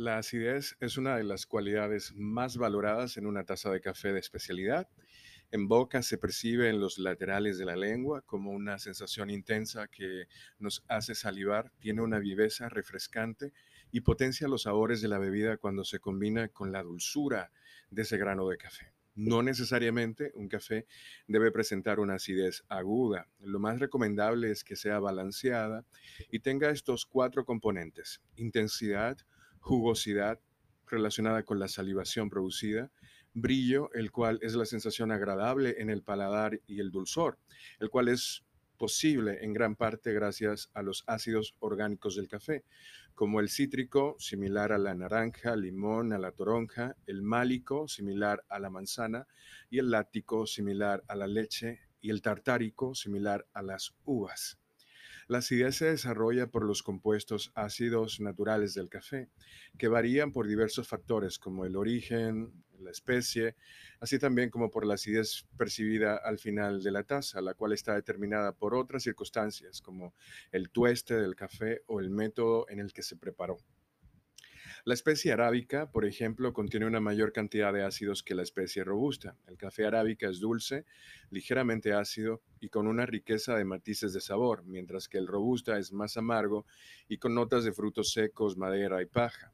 La acidez es una de las cualidades más valoradas en una taza de café de especialidad. En boca se percibe en los laterales de la lengua como una sensación intensa que nos hace salivar, tiene una viveza refrescante y potencia los sabores de la bebida cuando se combina con la dulzura de ese grano de café. No necesariamente un café debe presentar una acidez aguda. Lo más recomendable es que sea balanceada y tenga estos cuatro componentes. Intensidad, jugosidad relacionada con la salivación producida, brillo, el cual es la sensación agradable en el paladar y el dulzor, el cual es posible en gran parte gracias a los ácidos orgánicos del café, como el cítrico, similar a la naranja, limón, a la toronja, el málico, similar a la manzana, y el láctico, similar a la leche, y el tartárico, similar a las uvas. La acidez se desarrolla por los compuestos ácidos naturales del café, que varían por diversos factores como el origen, la especie, así también como por la acidez percibida al final de la taza, la cual está determinada por otras circunstancias como el tueste del café o el método en el que se preparó. La especie arábica, por ejemplo, contiene una mayor cantidad de ácidos que la especie robusta. El café arábica es dulce, ligeramente ácido y con una riqueza de matices de sabor, mientras que el robusta es más amargo y con notas de frutos secos, madera y paja.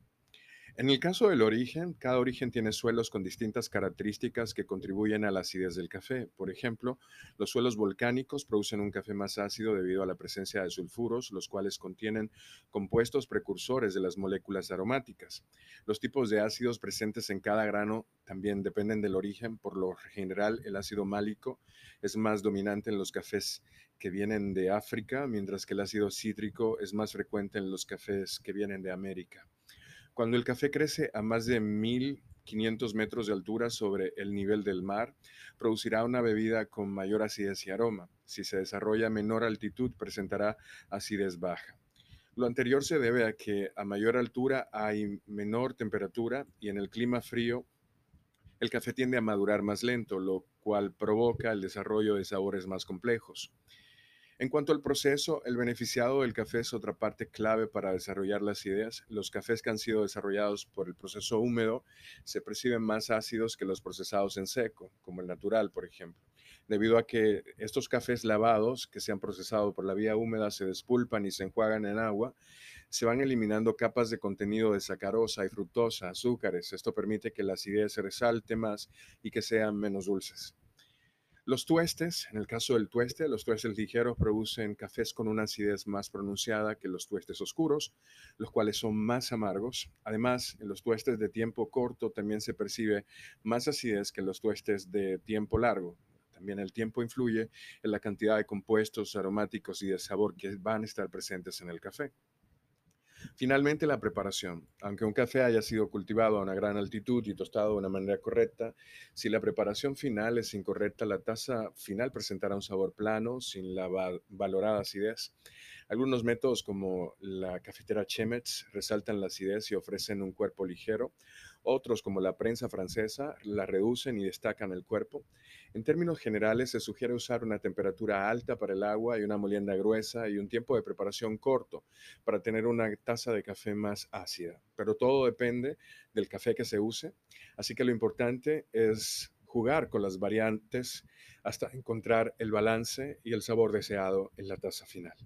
En el caso del origen, cada origen tiene suelos con distintas características que contribuyen a la acidez del café. Por ejemplo, los suelos volcánicos producen un café más ácido debido a la presencia de sulfuros, los cuales contienen compuestos precursores de las moléculas aromáticas. Los tipos de ácidos presentes en cada grano también dependen del origen. Por lo general, el ácido málico es más dominante en los cafés que vienen de África, mientras que el ácido cítrico es más frecuente en los cafés que vienen de América. Cuando el café crece a más de 1500 metros de altura sobre el nivel del mar, producirá una bebida con mayor acidez y aroma. Si se desarrolla a menor altitud, presentará acidez baja. Lo anterior se debe a que a mayor altura hay menor temperatura y en el clima frío el café tiende a madurar más lento, lo cual provoca el desarrollo de sabores más complejos. En cuanto al proceso, el beneficiado del café es otra parte clave para desarrollar las ideas. Los cafés que han sido desarrollados por el proceso húmedo se perciben más ácidos que los procesados en seco, como el natural, por ejemplo, debido a que estos cafés lavados que se han procesado por la vía húmeda se despulpan y se enjuagan en agua, se van eliminando capas de contenido de sacarosa y fructosa, azúcares. Esto permite que la acidez se resalte más y que sean menos dulces. Los tuestes, en el caso del tueste, los tuestes ligeros producen cafés con una acidez más pronunciada que los tuestes oscuros, los cuales son más amargos. Además, en los tuestes de tiempo corto también se percibe más acidez que en los tuestes de tiempo largo. También el tiempo influye en la cantidad de compuestos aromáticos y de sabor que van a estar presentes en el café. Finalmente, la preparación. Aunque un café haya sido cultivado a una gran altitud y tostado de una manera correcta, si la preparación final es incorrecta, la taza final presentará un sabor plano, sin la valorada acidez. Algunos métodos como la cafetera Chemex resaltan la acidez y ofrecen un cuerpo ligero. Otros, como la prensa francesa, la reducen y destacan el cuerpo. En términos generales, se sugiere usar una temperatura alta para el agua y una molienda gruesa y un tiempo de preparación corto para tener una taza de café más ácida. Pero todo depende del café que se use. Así que lo importante es jugar con las variantes hasta encontrar el balance y el sabor deseado en la taza final.